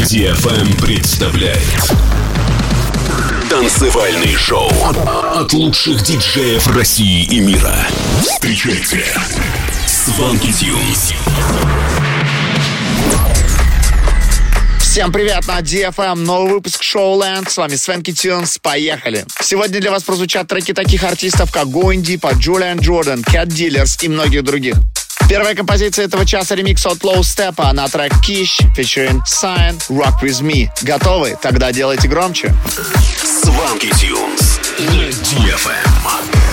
DFM представляет Танцевальный шоу от лучших диджеев России и мира. Встречайте Сванки Тюнс. Всем привет на DFM, новый выпуск Шоу Шоуленд. С вами Свенки Тюнс, поехали. Сегодня для вас прозвучат треки таких артистов, как Deep от Джулиан Джордан, Cat Dealers и многих других. Первая композиция этого часа ремикс от Low Step на трек Kish featuring Sign Rock With Me. Готовы? Тогда делайте громче. Сванки Тюнс на DFM.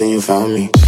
Then you found me.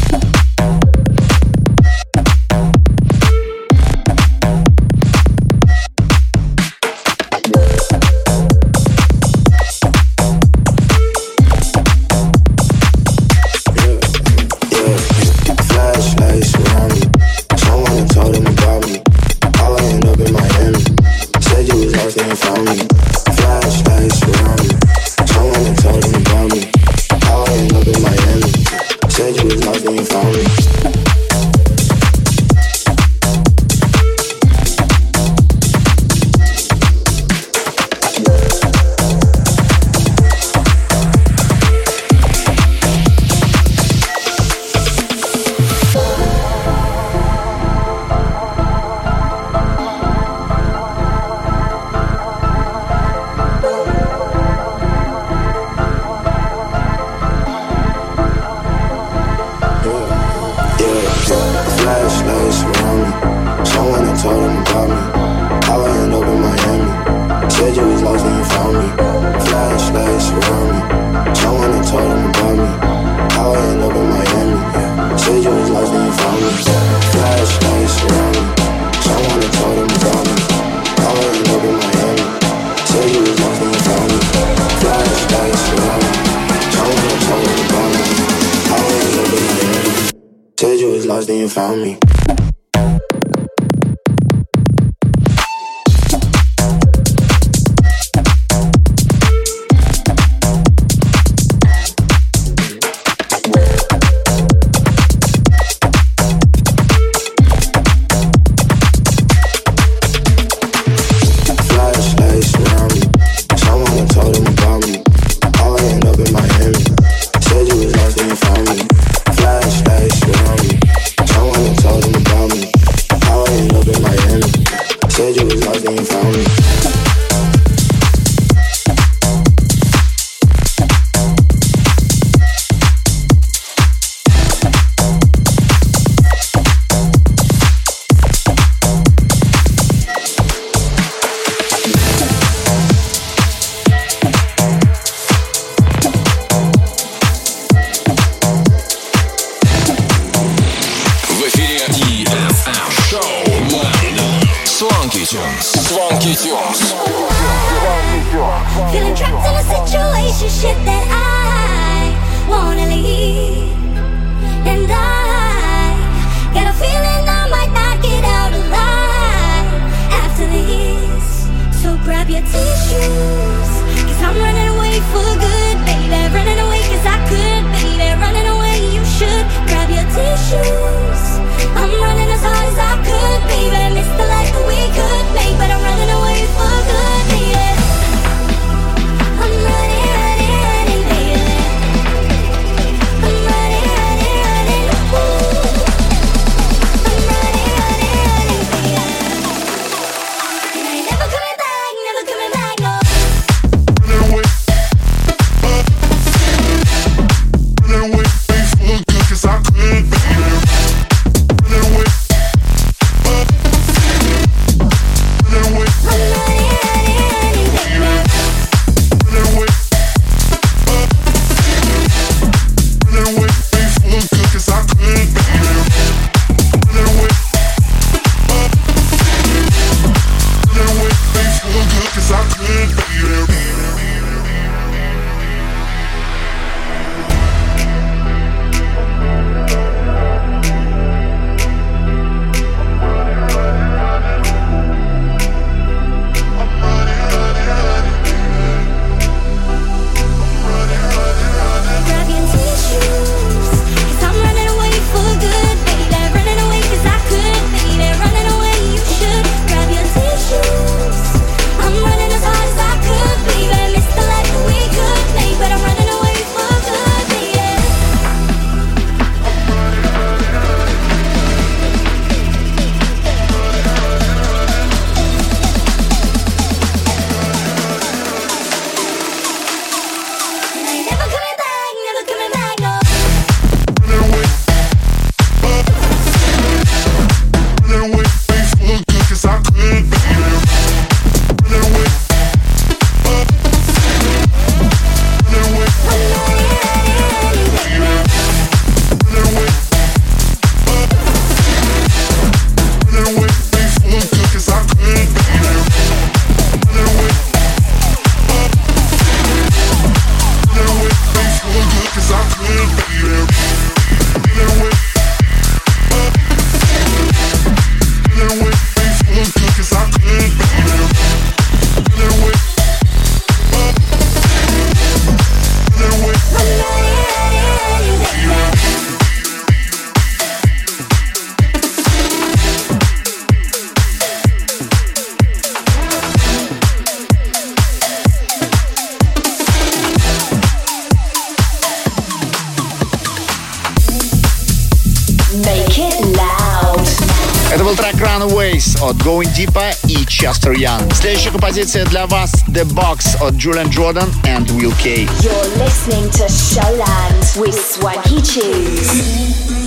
от Going Deeper и Chester Young. Следующая композиция для вас The Box от Julian Jordan and Will K. You're listening to Showland with Swanky Tunes.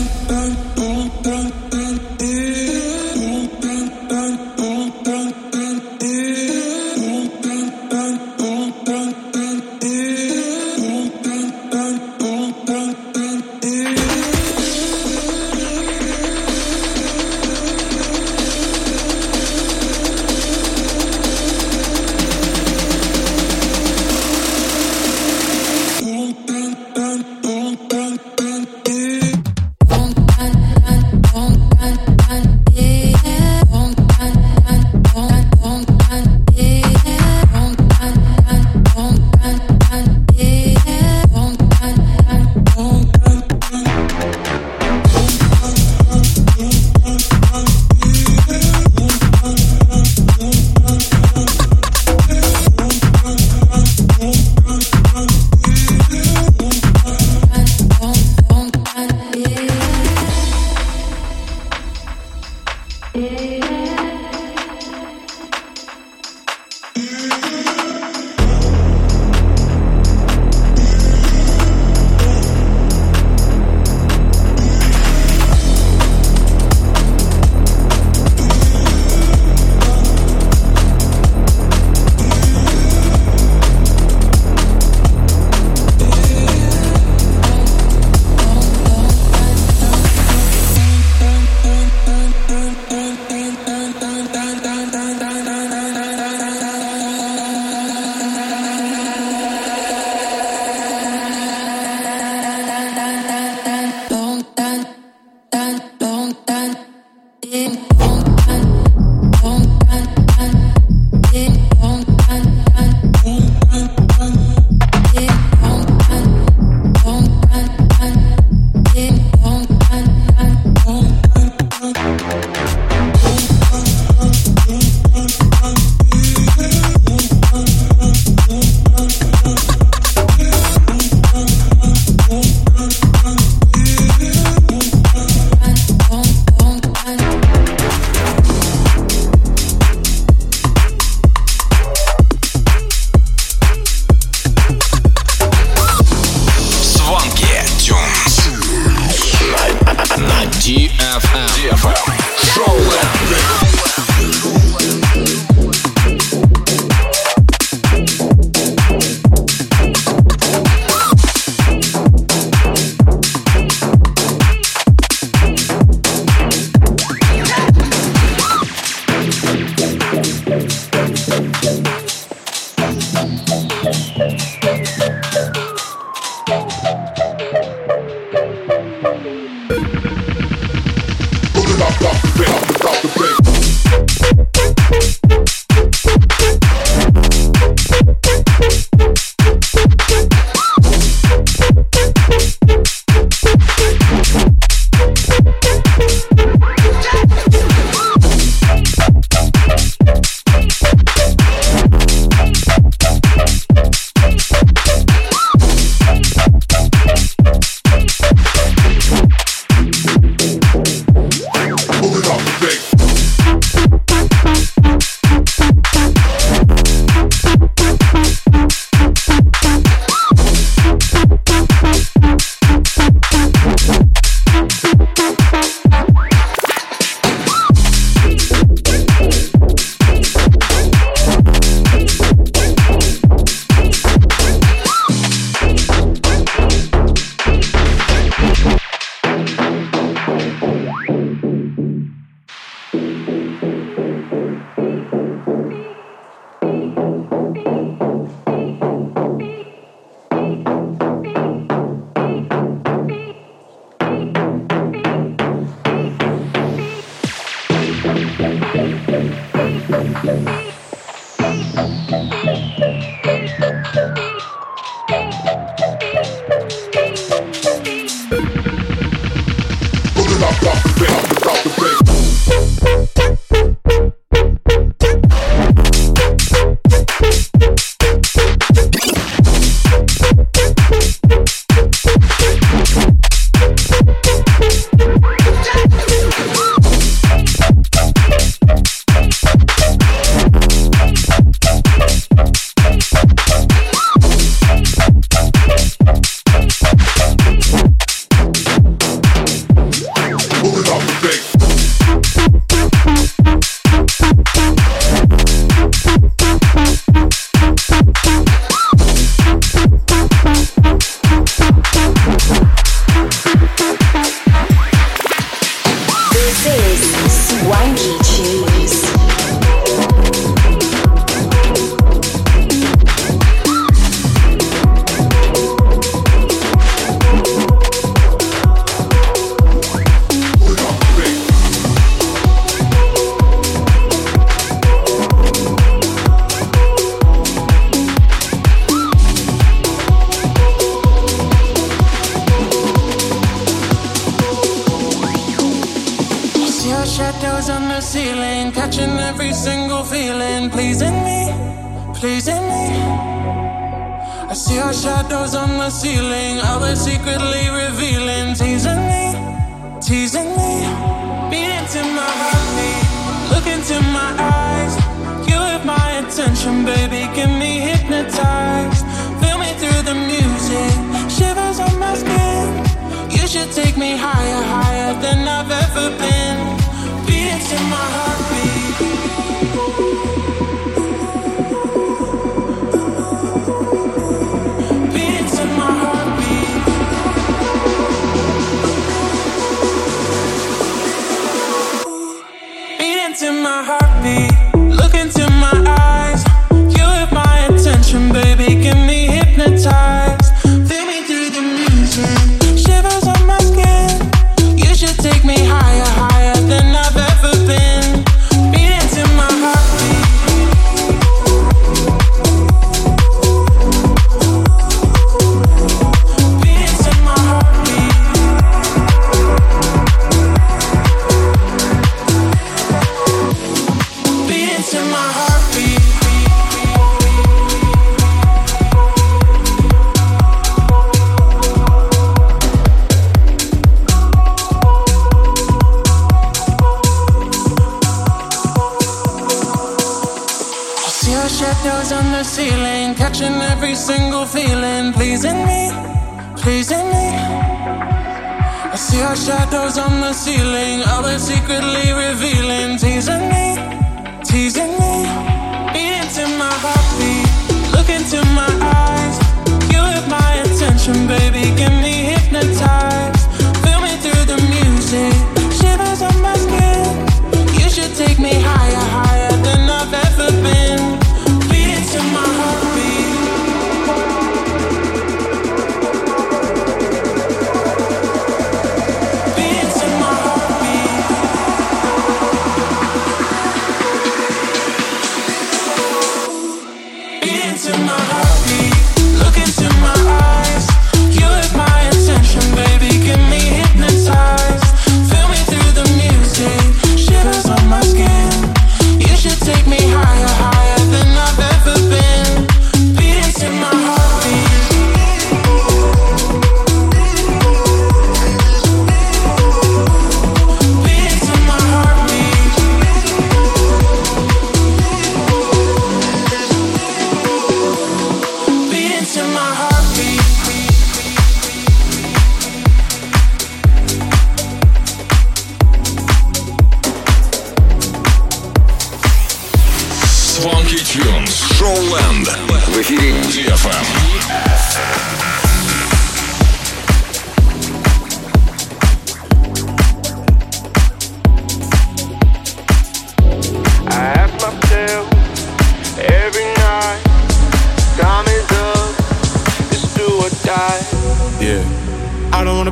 эфире DFM.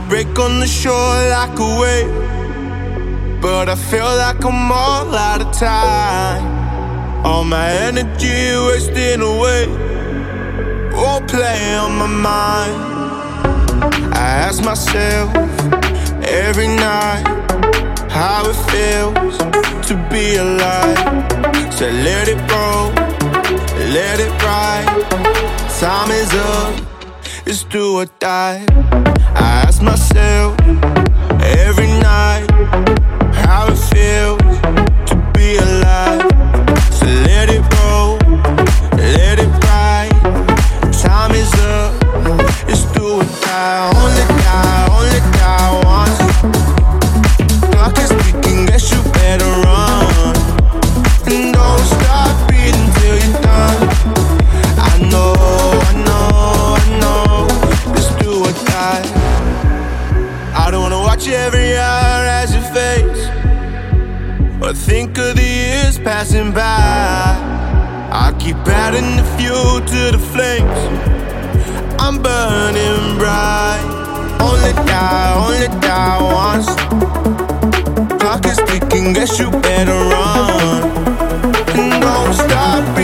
break on the shore like a wave. But I feel like I'm all out of time. All my energy wasting away play on my mind. I ask myself every night how it feels to be alive. So let it roll, let it ride. Time is up, it's do or die. I ask myself every night how it feels. Adding the fuel to the flames. I'm burning bright. Only die, only die once. Clock is ticking, guess you better run. And don't stop.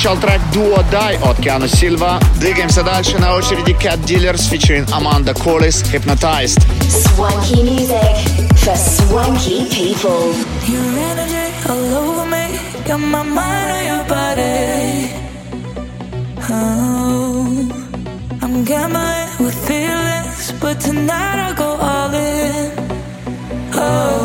прозвучал трек Duo Die от Киана Сильва. Двигаемся дальше. На очереди Cat Dealers featuring Amanda Collis Hypnotized. Swanky music for swanky people. Your energy all over me. Got my mind on your body. Oh, I'm gambling with feelings, but tonight I'll go all in. Oh.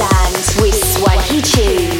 Showland with Swanky.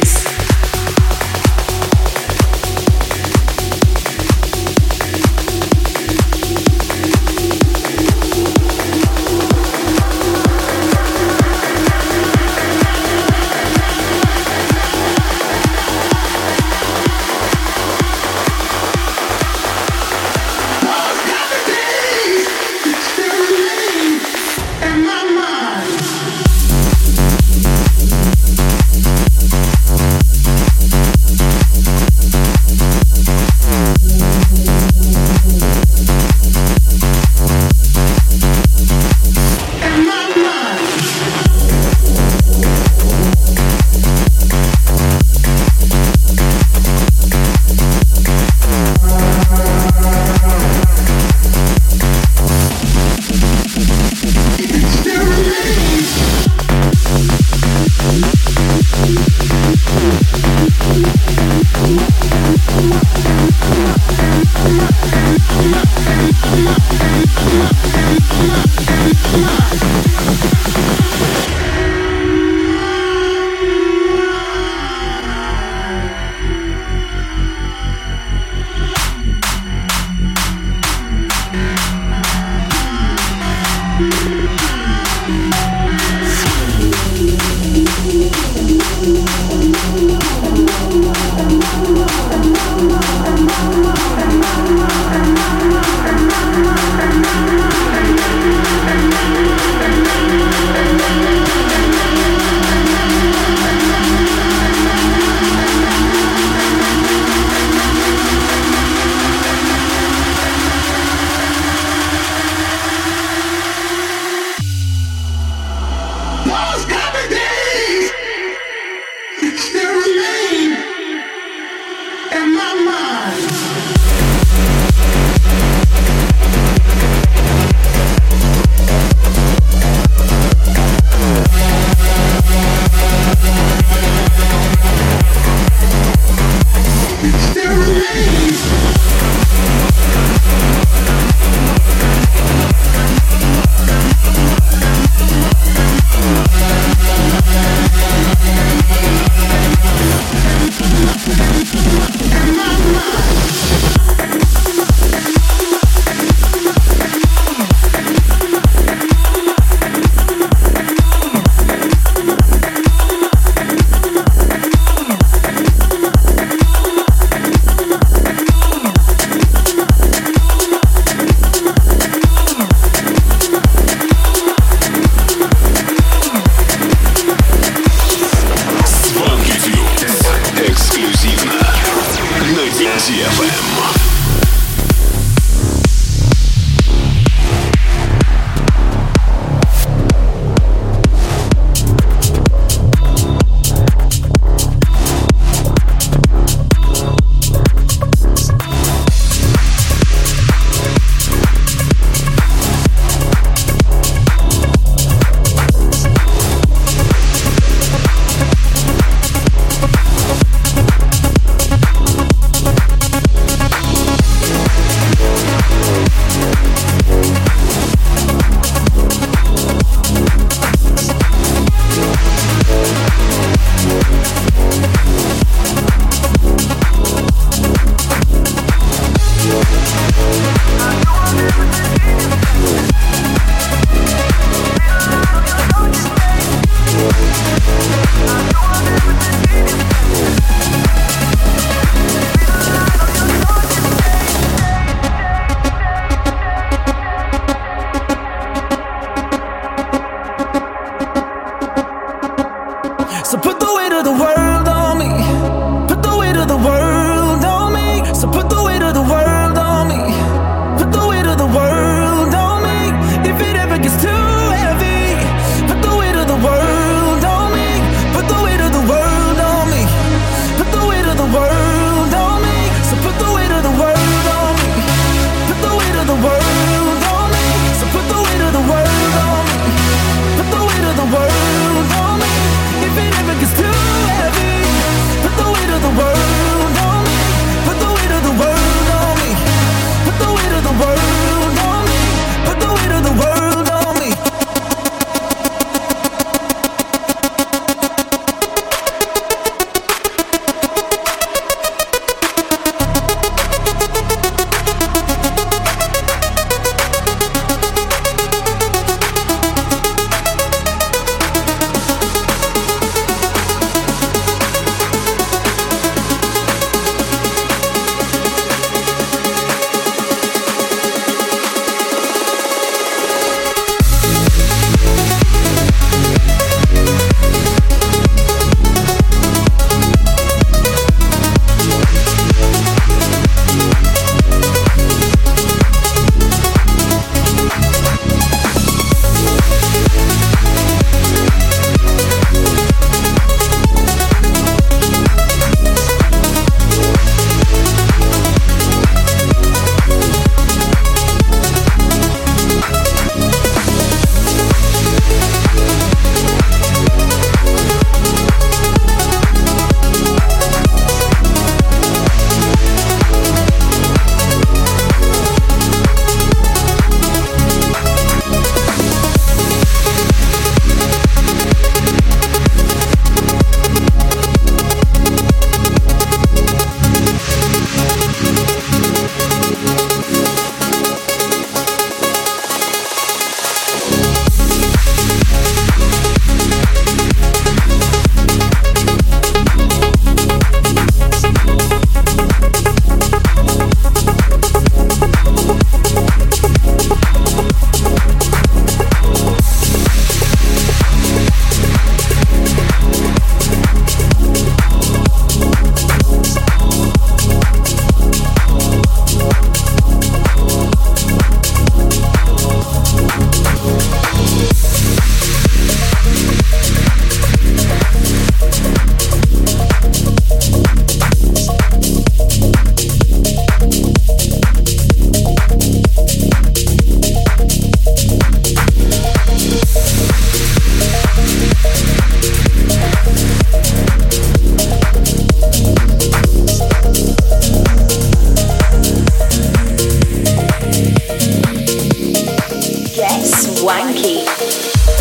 Thank you.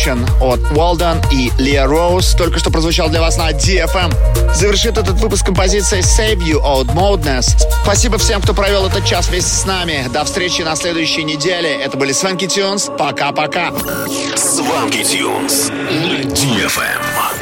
Elimination от Walden и Лия Роуз только что прозвучал для вас на DFM. Завершит этот выпуск композиция Save You от Modness. Спасибо всем, кто провел этот час вместе с нами. До встречи на следующей неделе. Это были Свенки Тюнс. Пока-пока. Свенки Тюнс на DFM.